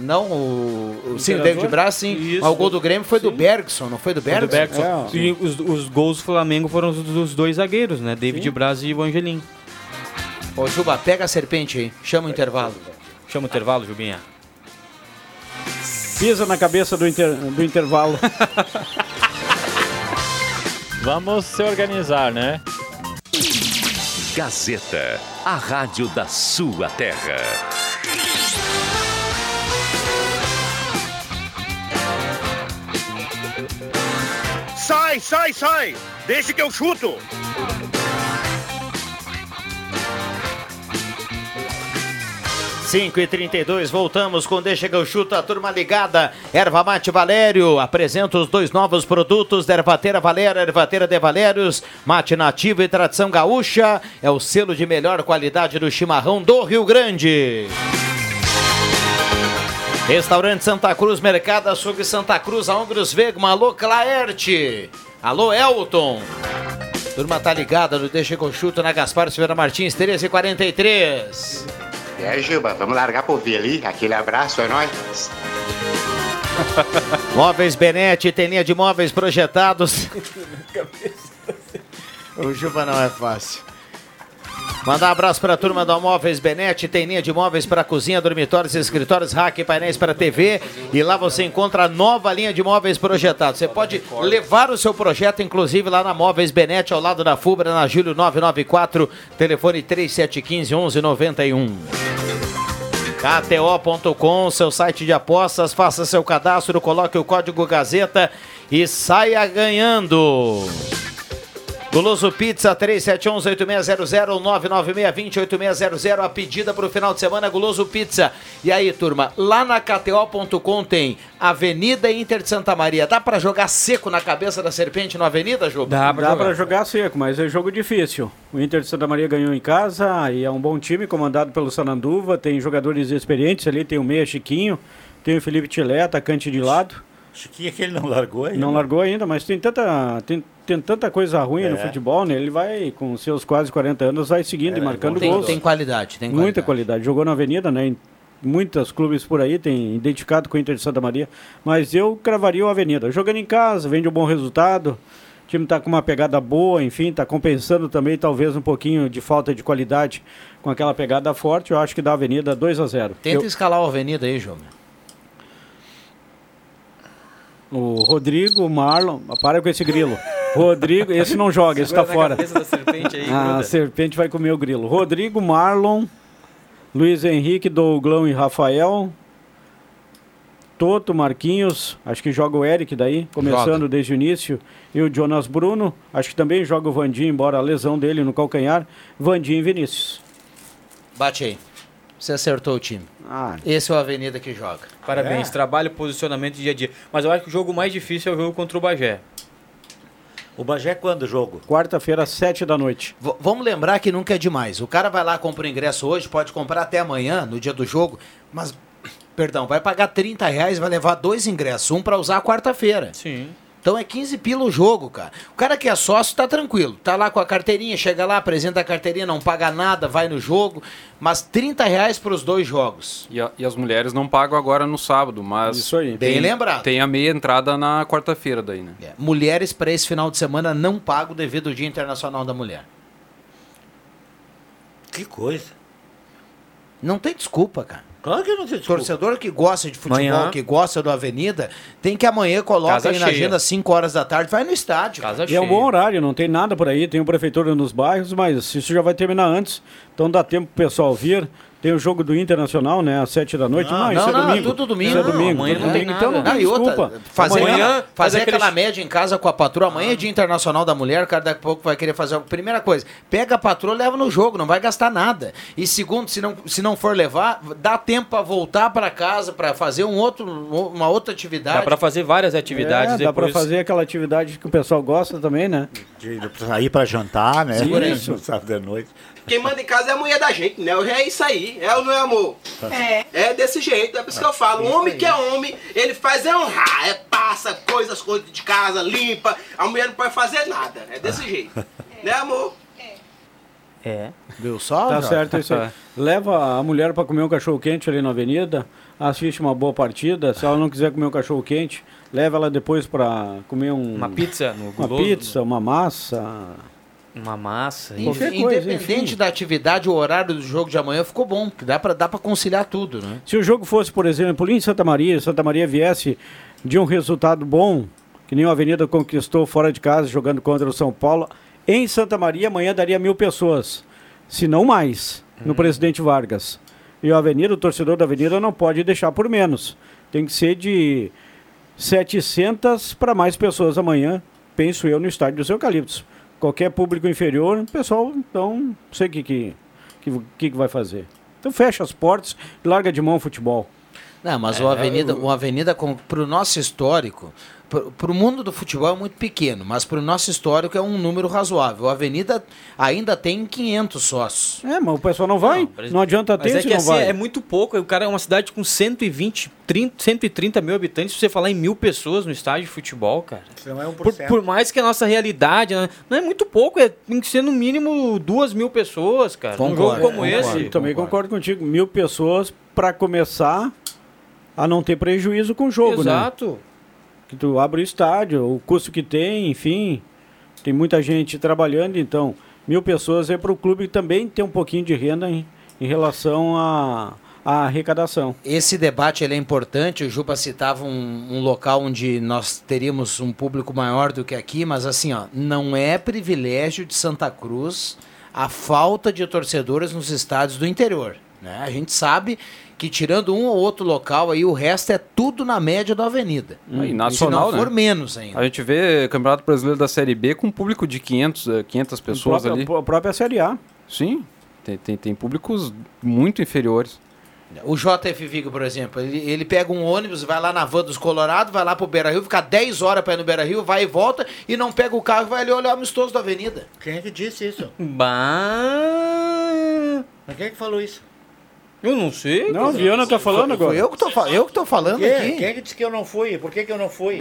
Não, o, o- sim, o? David Braz, sim. Isso. Mas o gol do Grêmio foi do Bergson, não foi do Do Bergson? Bergson. É. E os, os gols do Flamengo foram os dos dois zagueiros, né? David Braz e o Angelim. Ô, Juba, pega a serpente aí, chama o intervalo. Chama o intervalo, Jubinha. Pisa na cabeça do, inter- do intervalo. Vamos se organizar, né? Gazeta, a rádio da sua terra. Sai, sai, sai! Deixa que eu chuto! Cinco e 32 voltamos com Deixa que eu chuto a turma ligada. Erva Mate Valério apresenta os dois novos produtos da Ervateira Valério, Ervateira de Valérios, mate nativo e tradição gaúcha. É o selo de melhor qualidade do chimarrão do Rio Grande. Restaurante Santa Cruz, Mercado Açougue Santa Cruz, Aongros Vegma, alô Claerte, alô Elton. Turma tá ligada no Deixa que eu chuto na Gaspar Silveira Martins, 13 e 43 E aí, Juba, vamos largar pro ouvir ali? Aquele abraço, é nóis. Móveis Benete, tem linha de móveis projetados. o Juba não é fácil. Mandar um abraço para a turma do Móveis Benete, tem linha de móveis para cozinha, dormitórios, escritórios, rack, painéis para TV. E lá você encontra a nova linha de móveis projetados. Você pode levar o seu projeto, inclusive, lá na Móveis Benete, ao lado da Fubra, na Júlio 994, telefone 3715 1191. KTO.com, seu site de apostas, faça seu cadastro, coloque o código Gazeta e saia ganhando. Goloso Pizza 3711-8600 99620-8600 a pedida para o final de semana Goloso Pizza. E aí, turma, lá na KTO.com tem Avenida Inter de Santa Maria. Dá para jogar seco na cabeça da serpente na Avenida, Juba? Dá pra Dá jogar. pra jogar seco, mas é jogo difícil. O Inter de Santa Maria ganhou em casa e é um bom time comandado pelo Sananduva. Tem jogadores experientes ali, tem o Meia Chiquinho, tem o Felipe Tilé, atacante de lado. Chiquinho que ele não largou ainda. Não largou ainda, mas tem tanta, tem, tem tanta coisa ruim É. no futebol, né? Ele vai, com seus quase 40 anos, vai seguindo e marcando Tem, gols. tem qualidade, tem Muita qualidade. qualidade. Jogou na Avenida, né? Em muitos clubes por aí tem identificado com o Inter de Santa Maria. Mas eu cravaria o Avenida. Jogando em casa, vende um bom resultado. O time está com uma pegada boa, enfim, está compensando também talvez um pouquinho de falta de qualidade com aquela pegada forte. Eu acho que dá Avenida 2 a 0 Tenta Eu- escalar a Avenida aí, Juba. O Rodrigo, o Marlon. Para com esse grilo. Rodrigo, esse não joga, esse tá na fora. serpente aí, Ah, gruda. a serpente vai comer o grilo. Rodrigo, Marlon, Luiz Henrique, Douglão e Rafael. Toto, Marquinhos, acho que joga o Eric daí, começando Joga. desde o início. E o Jonas Bruno, acho que também joga o Vandinho, embora a lesão dele no calcanhar. Vandinho e Vinícius. Bate aí. Você acertou o time. Ah, Esse é o Avenida que joga. Parabéns, trabalho, posicionamento dia a dia. Mas eu acho que o jogo mais difícil é o jogo contra o Bagé. O Bagé é quando o jogo? quarta-feira, às sete da noite. V- vamos lembrar que nunca é demais. O cara vai lá, compra o ingresso hoje, pode comprar até amanhã, no dia do jogo, mas, perdão, vai pagar 30 reais e vai levar dois ingressos, um pra usar quarta-feira. Sim. Então é 15 pila o jogo, cara. O cara que é sócio tá tranquilo. Tá lá com a carteirinha, chega lá, apresenta a carteirinha, não paga nada, vai no jogo. Mas 30 reais pros dois jogos. E, a- e as mulheres não pagam agora no sábado, mas. Isso aí. Bem tem, lembrado. Tem a meia entrada na quarta-feira daí, né? É, Mulheres para esse final de semana não pagam devido ao Dia Internacional da Mulher. Que coisa. Não tem desculpa, cara. Claro que não tem desculpa. Torcedor que gosta de futebol, Amanhã. que gosta do Avenida, tem que amanhã coloca aí na agenda às 5 horas da tarde, vai no estádio. Casa E é um bom horário, não tem nada por aí, tem o prefeitura nos bairros, mas isso já vai terminar antes. Então dá tempo pro pessoal vir, Tem o jogo do Internacional, né? Às sete da noite. Não, isso é domingo. tudo domingo. Isso é domingo. Amanhã tudo não tem domingo. Então não nada. tem e outra, desculpa. fazer, Amanhã- aquela, fazer fazer aquela aquele- média em casa com a patroa. Amanhã é dia internacional da mulher, o cara daqui a pouco vai querer fazer. algo. Primeira coisa, pega a patroa leva no jogo, não vai gastar nada. E segundo, se não, se não for levar, dá tempo pra voltar pra casa, pra fazer um outro, uma outra atividade. Dá pra fazer várias atividades É, dá pra depois. fazer aquela atividade que o pessoal gosta também, né? De sair pra jantar, né? Sim, Isso. Sábado à noite. Quem manda em casa é a mulher da gente, né? É isso aí, é ou não é, amor? É. É desse jeito, é por isso que eu falo. O homem que é homem, ele faz é honrar, é passa coisas, coisas de casa, limpa. A mulher não pode fazer nada, é desse jeito. né, amor? É. Viu só? Tá certo isso aí. Leva a mulher pra comer um cachorro quente ali na avenida, assiste uma boa partida. Se ela não quiser comer um cachorro quente, leva ela depois pra comer um, Uma pizza no uma guloso, pizza, uma massa. Uma massa. Qualquer Enfim, coisa, Independente enfim. da atividade, o horário do jogo de amanhã ficou bom, que dá pra, dá pra conciliar tudo, né? Se o jogo fosse, por exemplo, em Santa Maria, Santa Maria viesse de um resultado bom, que nem o Avenida conquistou fora de casa, jogando contra o São Paulo, em Santa Maria amanhã daria mil pessoas, se não mais, no Presidente Vargas. E o Avenida, o torcedor da Avenida não pode deixar por menos. Tem que ser de 700 para mais pessoas amanhã, penso eu, no estádio dos Eucaliptos. Qualquer público inferior, o pessoal, então, não sei o que, que, que, que vai fazer. Então fecha as portas e larga de mão o futebol. Não, mas É, o Avenida, eu- o Avenida com, pro nosso histórico, pro, pro mundo do futebol é muito pequeno, mas pro nosso histórico é um número razoável. O Avenida ainda tem 500 sócios. É, mas o pessoal não vai. Não, adianta Mas ter é se que não assim, vai. é muito pouco. O cara é uma cidade com 120, 30, 130 mil habitantes. Se você falar em mil pessoas no estádio de futebol, cara. Isso não é um Por, por mais que a nossa realidade né, não é muito pouco, é, tem que ser no mínimo duas mil pessoas, cara. Um jogo como esse. Eu também concordo contigo. Mil pessoas para começar a não ter prejuízo com o jogo, né? Exato. Que tu abre o estádio, o custo que tem, enfim. Tem muita gente trabalhando, então mil pessoas é para o clube também ter um pouquinho de renda em, em relação à à arrecadação. Esse debate ele é importante. O Juba citava um, um local onde nós teríamos um público maior do que aqui, mas assim, ó, não é privilégio de Santa Cruz a falta de torcedores nos estádios do interior. Né? A gente sabe que tirando um ou outro local aí, o resto é tudo na média da avenida. E nacional, Se não for né? menos ainda. A gente vê Campeonato Brasileiro da Série B com um público de 500, eh, 500 pessoas própria- ali. A própria Série A. Sim, tem, tem, tem públicos muito inferiores. O JF Vigo, por exemplo, ele, ele pega um ônibus, vai lá na van dos Colorado, vai lá pro Beira Rio, fica 10 horas pra ir no Beira Rio, vai e volta, e não pega o carro e vai ali olhar o amistoso da avenida. Quem é que disse isso? Bah... Mas quem é que falou isso? Eu não sei. Não, o Viana tá falando agora. eu que tô, eu que tô falando Quem? aqui. Quem é que disse que eu não fui? Por que, que eu não fui?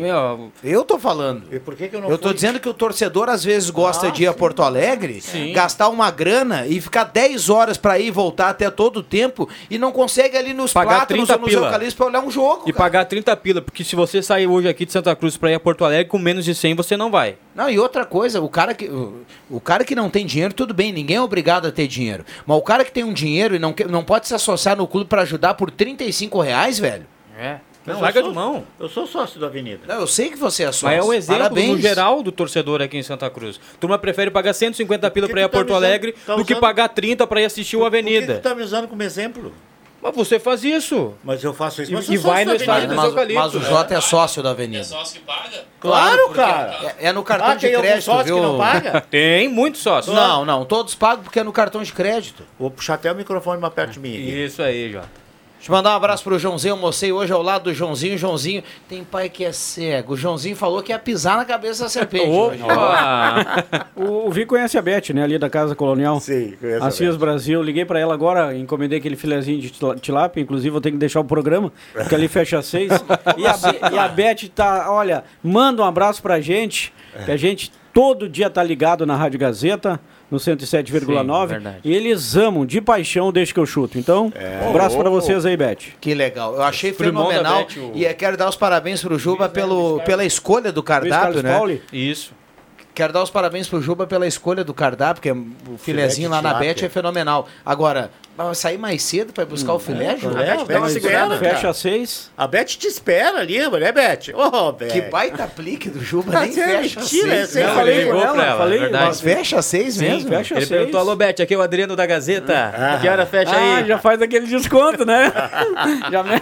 Eu tô falando. E por que, que eu não Eu tô fui? dizendo que o torcedor às vezes gosta Ah, de ir a sim. Porto Alegre, Sim. gastar uma grana e ficar 10 horas pra ir e voltar até todo o tempo e não consegue ali nos Pagar plátanos 30 ou nos pila. eucaliptos pra olhar um jogo. E pagar 30 pila, porque se você sair hoje aqui de Santa Cruz pra ir a Porto Alegre com menos de 100, você não vai. Não, e outra coisa, o cara que o, o cara que não tem dinheiro, tudo bem, ninguém é obrigado a ter dinheiro. Mas o cara que tem um dinheiro e não, não pode se associar no clube pra ajudar por 35 reais, velho. É. Não, eu larga sou- de mão. Eu sou sócio da Avenida. Não, eu sei que você é sócio. Mas é um exemplo Parabéns. no geral do torcedor aqui em Santa Cruz. Turma prefere pagar 150 pila pra ir a tá Porto me usando- Alegre tá do que pagar 30 pra ir assistir o Por Avenida. que tu tá me usando como exemplo? Mas você faz isso. Mas eu faço isso. E- mas e vai sócio no estádio dos Mas, eucaliptos. mas o Jota é sócio da Avenida. Claro, porque cara. É, é no cartão Ah, de tem algum crédito, sócio viu? que não paga? Tem muitos sócios. Não, não, todos pagam porque é no cartão de crédito. Vou puxar até o microfone mais perto de mim. Isso aí, Jota. Deixa eu mandar um abraço pro Joãozinho. Eu almocei hoje ao lado do Joãozinho. Joãozinho tem pai que é cego. O Joãozinho falou que ia pisar na cabeça da serpente. hoje. O, o Vi conhece a Beth, né? Ali da Casa Colonial. Sim, conheço a Cias Brasil. Liguei pra ela agora, encomendei aquele filezinho de tilápia. Inclusive, vou ter que deixar o programa, porque ali fecha às seis. e, a, e a Beth tá, olha, manda um abraço pra gente, que a gente todo dia tá ligado na Rádio Gazeta. No 107,9 Sim, verdade. e eles amam de paixão desde que eu chuto. Então, um abraço pra vocês aí, Beth. Que legal. Eu achei fenomenal. Beth, o- E quero dar os parabéns pro Juba pelo, pela escolha do cardápio, né? Pauli. Isso. Quero dar os parabéns pro Juba pela escolha do cardápio, porque o filezinho lá na. Beth é fenomenal. Agora, Vai sair mais cedo pra ir buscar o filé, Ju? É, a Beth Fecha às seis. A Beth te espera ali, né, Beth? Ô, Beth. Que baita aplique do Juba, Ah, nem é fecha às seis. aí Não, falei ele com ela, ela, falei, é verdade. Mas fecha às seis Sim, mesmo? fecha Ele às perguntou, seis. alô, Bete, aqui é o Adriano da Gazeta. Ah. Que hora fecha Ah, aí? já faz aquele desconto, né? já me...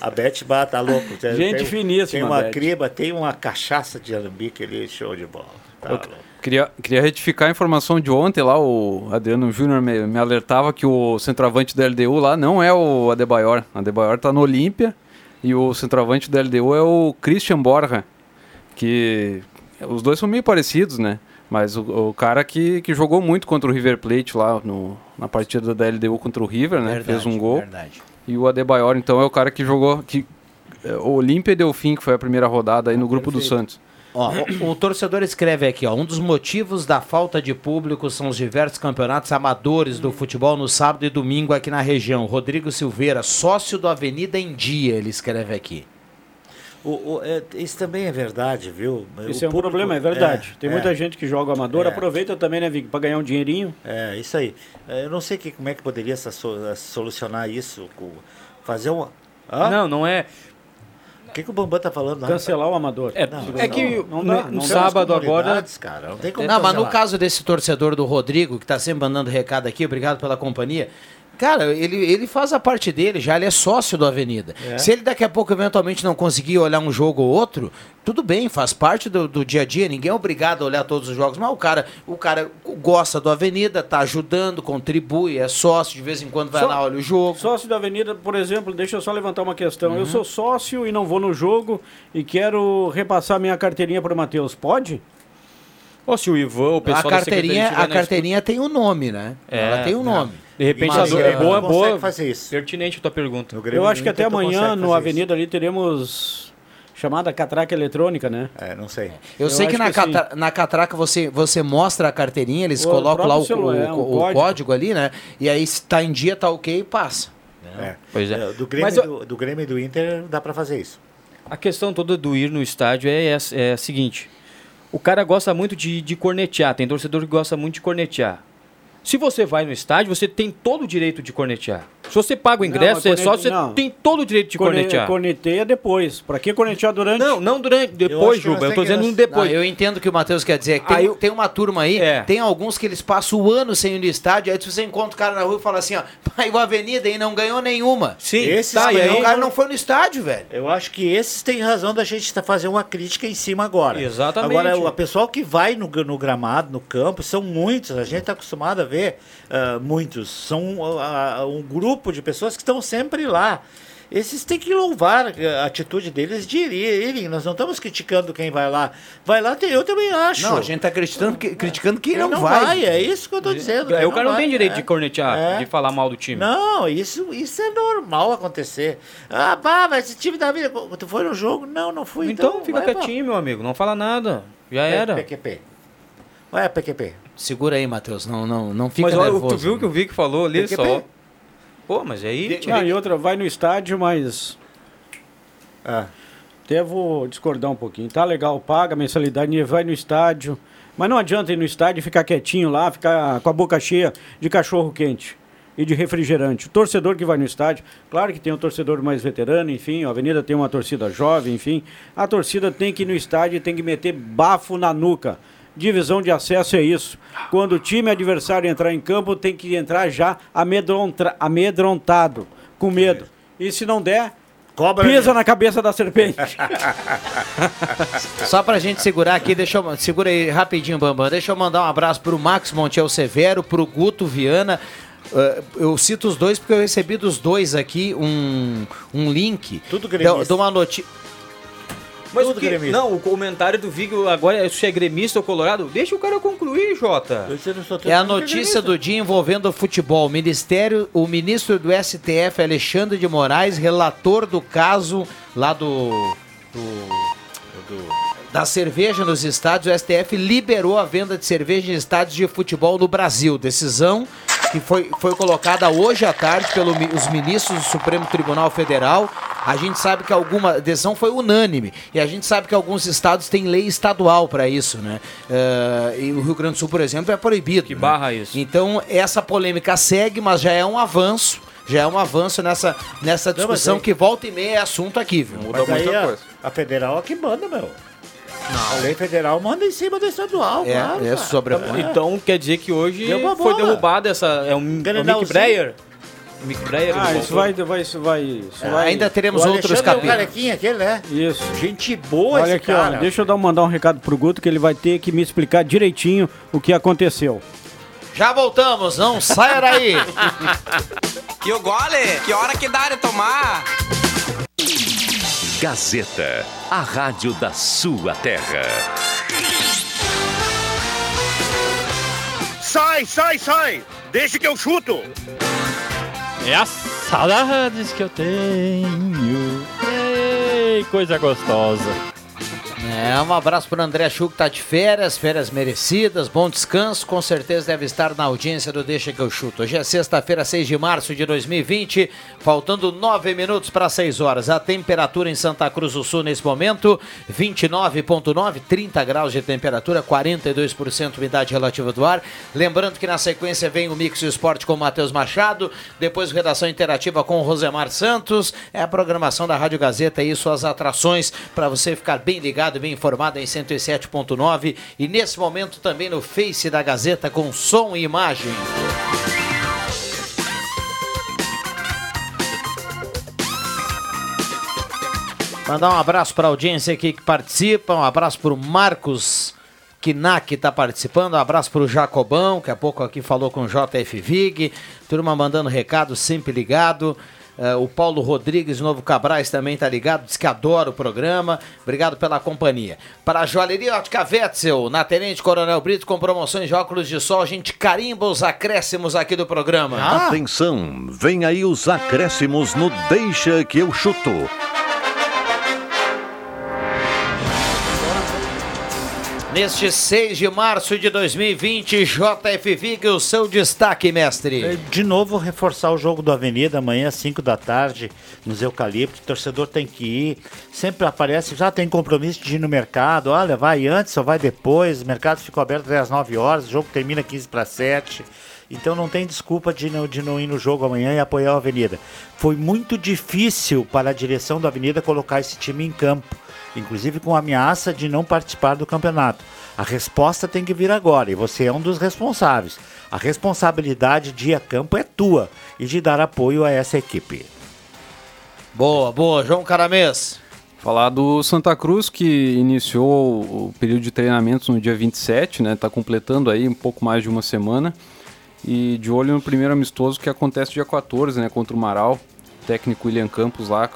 A Beth bata tá louco. Gente tem- finíssima, Tem uma Beth. criba, tem uma cachaça de alambique ali, show de bola. Tá louco. Queria, queria retificar a informação de ontem lá, o Adriano Júnior me, me alertava que o centroavante da LDU lá não é o Adebayor. O Adebayor tá no Olímpia e o centroavante da LDU é o Christian Borja, que os dois são meio parecidos, né? Mas o, o cara que, que jogou muito contra o River Plate lá no, na partida da LDU contra o River, né? Verdade, Fez um gol. verdade. E o Adebayor, então, é o cara que jogou. Que, é, o Olímpia e Delfim, que foi a primeira rodada aí no grupo do Santos. Ó, o, o torcedor escreve aqui, ó, um dos motivos da falta de público são os diversos campeonatos amadores do futebol no sábado e domingo aqui na região. Rodrigo Silveira, sócio do Avenida em Dia, ele escreve aqui. O- o- é, isso também é verdade, viu? Isso O é um público- problema, é verdade. Tem é, muita gente que joga amador, É. aproveita também, né, Vic, pra ganhar um dinheirinho. É, isso aí. É, Eu não sei que, como é que poderia solucionar isso. Fazer uma. Hã? Não, não é. O que, que o Bambam tá falando lá? Cancelar o amador. É, Não, é que não dá, no, não sábado agora. Cara, não tem como Não, mas no caso desse torcedor do Rodrigo, que tá sempre mandando recado aqui, obrigado pela companhia. Cara, ele, ele faz a parte dele já, ele é sócio do Avenida. É. Se ele daqui a pouco eventualmente não conseguir olhar um jogo ou outro, tudo bem, faz parte do, do dia a dia, ninguém é obrigado a olhar todos os jogos, mas o cara, o cara gosta do Avenida, tá ajudando, contribui, é sócio, de vez em quando vai Só- lá, olha o jogo. Sócio da Avenida, por exemplo, deixa eu só levantar uma questão. Eu sou sócio e não vou no jogo e quero repassar minha carteirinha para o Matheus. Pode? Ou se o Ivan, o pessoal A carteirinha, a carteirinha tem um nome, né? É, Ela tem um não. nome. De repente, Mas, a- é, é boa, boa. fazer isso. Pertinente a tua pergunta. Eu acho que até amanhã no Avenida ali teremos chamada catraca eletrônica, né? isso. É, não sei. Eu, Eu sei que, na, que sim. catra- na catraca você, você mostra a carteirinha, eles O colocam lá o, celular, o- o o código. código ali, né? E aí se tá em dia, tá ok, passa. É. Pois é. É, Do Grêmio, Mas do, do Grêmio e do Inter dá pra fazer isso. A questão toda do ir no estádio é, essa- é a seguinte: o cara gosta muito de, de cornetear, tem torcedor que gosta muito de cornetear. Se você vai no estádio, você tem todo o direito de cornetear. Se você paga o ingresso, mas é só você não. tem todo o direito de Corne- cornetear. Corneteia depois. Pra que cornetear durante? Não, não durante, depois, Juba. Eu tô dizendo um depois. Não, eu entendo o que o Matheus quer dizer. Tem, Aí eu- tem uma turma aí, É. tem alguns que eles passam o ano sem ir no estádio, aí se você encontra o cara na rua e fala assim, ó, pai, o Avenida aí não ganhou nenhuma. Sim, Esses tá, e aí- O cara não foi no estádio, velho. Eu acho que esses têm razão da gente tá fazendo uma crítica em cima agora. Exatamente. Agora, o pessoal que vai no, no gramado, no campo, são muitos. A gente está acostumado a ver ah, muitos. São ah, um grupo de pessoas que estão sempre lá. Esses têm que louvar a atitude deles de ir- irem. Nós não estamos criticando quem vai lá. Vai lá, tem- eu também acho. Não, a gente tá criticando, que- criticando quem Ele não, vai. É isso que eu estou dizendo. Quem o cara não vai, tem direito é. de cornetear, É. de falar mal do time. Não, isso, isso é normal acontecer. Ah, bah, mas esse time da vida. Tu foi no jogo? Não, não fui. Então, Então, fica vai, pô. quietinho, meu amigo. Não fala nada. Já era. PQP. Ué, PQP. Segura aí, Matheus, não, não, não fica Mas olha, nervoso. tu viu o que o Vic falou ali PQP? só? Pô, mas aí. Ah, e outra, vai no estádio, mas Ah. até vou discordar um pouquinho. Tá legal, paga a mensalidade, vai no estádio. Mas não adianta ir no estádio e ficar quietinho lá, ficar com a boca cheia de cachorro quente e de refrigerante. O torcedor que vai no estádio, claro que tem um torcedor mais veterano, enfim, a Avenida tem uma torcida jovem, enfim. A torcida tem que ir no estádio e tem que meter bafo na nuca. Divisão de acesso é isso. Quando o time adversário entrar em campo, tem que entrar já amedrontra- amedrontado, com medo. E se não der, Cobra pisa na cabeça da serpente. Só pra gente segurar aqui, deixa eu, segura aí rapidinho, Bambam. Deixa eu mandar um abraço pro Max Montiel Severo, pro Guto Viana. Uh, eu cito os dois porque eu recebi dos dois aqui um, um link Tudo de, de uma notícia. Mas o Tudo que, gremista. não, o comentário do Vig agora é se é gremista ou colorado. Deixa o cara concluir, Jota. É a notícia do dia envolvendo o futebol. O Ministério, o ministro do STF, Alexandre de Moraes, relator do caso lá do, do- do- da cerveja nos estádios, o STF liberou a venda de cerveja em estádios de futebol no Brasil. Decisão que foi, foi colocada hoje à tarde pelos ministros do Supremo Tribunal Federal A gente sabe que alguma decisão foi unânime e a gente sabe que alguns estados têm lei estadual para isso, né? Eh, e o Rio Grande do Sul, por exemplo, é proibido. Que barra isso. Então essa polêmica segue, mas já é um avanço. Já é um avanço nessa, nessa discussão aí- que volta e meia é assunto aqui, viu? Mas aí a, a federal é que manda, meu. A lei federal manda em cima do estadual, É, claro. é cara. sobrepõe. Então quer dizer que hoje foi derrubada essa. É um, é um Mick Grenalzinho. Breyer. Mick Breyer. Ah, o isso vai, vai, isso vai, isso É, vai. ainda teremos O outros é o capítulos. carequinha aquele, né? Isso. Gente boa Olha esse aqui, cara. ó. Deixa eu dar, mandar um recado pro Guto que ele vai ter que me explicar direitinho o que aconteceu. Já voltamos, não saia daí. E o gole? Que hora que dá de tomar? Gazeta, a rádio da sua terra. Sai, sai, sai! Deixa que eu chuto! É as saudades que eu tenho. Ei, coisa gostosa. É, um abraço pro André Chu que tá de férias, férias merecidas, bom descanso, com certeza deve estar na audiência do Deixa que eu chuto. Hoje é sexta-feira, 6 de março de 2020, faltando 9 minutos para 6 horas. A temperatura em Santa Cruz do Sul nesse momento, 29.9, 30 graus de temperatura, 42% umidade relativa do ar. Lembrando que na sequência vem o Mix Esporte com o Matheus Machado, depois redação interativa com o Rosemar Santos, é a programação da Rádio Gazeta e suas atrações para você ficar bem ligado, bem informado em 107.9 e nesse momento também no Face da Gazeta com som e imagem. Mandar um abraço para a audiência aqui que participa, um abraço para o Marcos Kinak está participando, um abraço para o Jacobão, que há pouco aqui falou com o JF Vig, turma mandando recado, sempre ligado. Eh, o Paulo Rodrigues, Novo Cabrais, também está ligado, diz que adora o programa. Obrigado pela companhia. Para a Joalheria Ótica Wetzel, na Tenente Coronel Brito, com promoções de óculos de sol, a gente carimba os acréscimos aqui do programa. Atenção, vem aí os acréscimos no Deixa que eu chuto. Neste 6 de março de 2020, JF Vig, o seu destaque, mestre. De novo, reforçar o jogo do Avenida amanhã às 5 da tarde, nos Eucalipto. O torcedor tem que ir. Sempre aparece, já tem compromisso de ir no mercado. Olha, vai antes ou vai depois. O mercado ficou aberto até às 9 horas, o jogo termina 15 para 7. Então não tem desculpa de não, de não ir no jogo amanhã e apoiar o Avenida. Foi muito difícil para a direção da Avenida colocar esse time em campo, inclusive com ameaça de não participar do campeonato. A resposta tem que vir agora e você é um dos responsáveis. A responsabilidade de ir a campo é tua e de dar apoio a essa equipe. Boa, boa. João Caramês. Falar do Santa Cruz, que iniciou o período de treinamentos no dia 27, né? Tá completando aí um pouco mais de uma semana. E de olho no primeiro amistoso que acontece dia 14, né? Contra o Marau. O técnico William Campos lá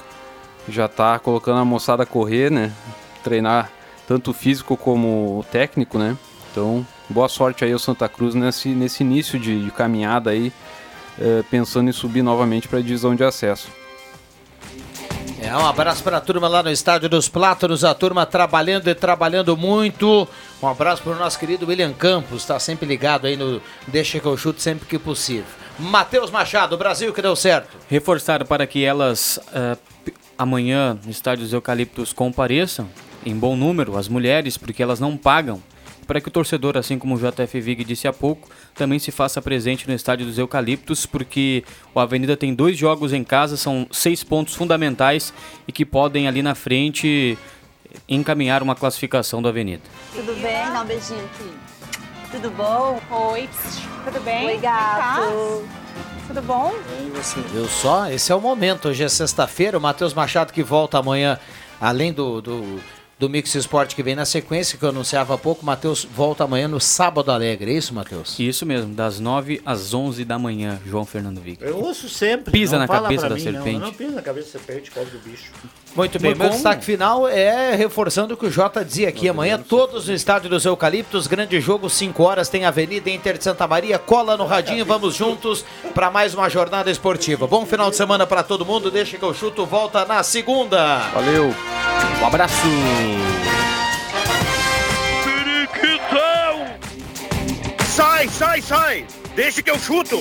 já tá colocando a moçada a correr, né? Treinar tanto o físico como o técnico, né? Então, boa sorte aí ao Santa Cruz nesse, nesse início de, de caminhada aí, eh, pensando em subir novamente para a divisão de acesso. É, um abraço para a turma lá no Estádio dos Plátanos, a turma trabalhando e trabalhando muito. Um abraço para o nosso querido William Campos, está sempre ligado aí no Deixa que eu chuto sempre que possível. Matheus Machado, Brasil que deu certo. Reforçar para que elas p- amanhã no estádio dos Eucaliptos compareçam em bom número, as mulheres, porque elas não pagam. Para que o torcedor, assim como o JF Vig disse há pouco, também se faça presente no estádio dos Eucaliptos, porque o Avenida tem dois jogos em casa, são seis pontos fundamentais e que podem ali na frente encaminhar uma classificação do Avenida. Tudo bem? Dá um beijinho aqui. Tudo bom? Oi, tudo bem? Oi, gato. Tudo bom? Viu só? Esse é o momento. Hoje é sexta-feira. O Matheus Machado que volta amanhã, além do, do, do Mix Esporte que vem na sequência, que eu anunciava há pouco. O Matheus volta amanhã no Sábado Alegre. É isso, Matheus? Isso mesmo, das 9 às 11 da manhã, João Fernando Vig. Eu ouço sempre. Pisa não na fala cabeça pra da mim, serpente. Não, eu não pisa na cabeça da serpente, pobre do bicho. Muito bem, Mas meu destaque final é reforçando o que o Jota dizia aqui. Amanhã, todos no Estádio dos Eucaliptos, grande jogo, 5 horas, tem Avenida Inter de Santa Maria. Cola no radinho, vamos juntos para mais uma jornada esportiva. Bom final de semana para todo mundo. Deixa que eu chuto, volta na segunda. Valeu. Um abraço. Periquitão! Sai, sai, sai! Deixa que eu chuto!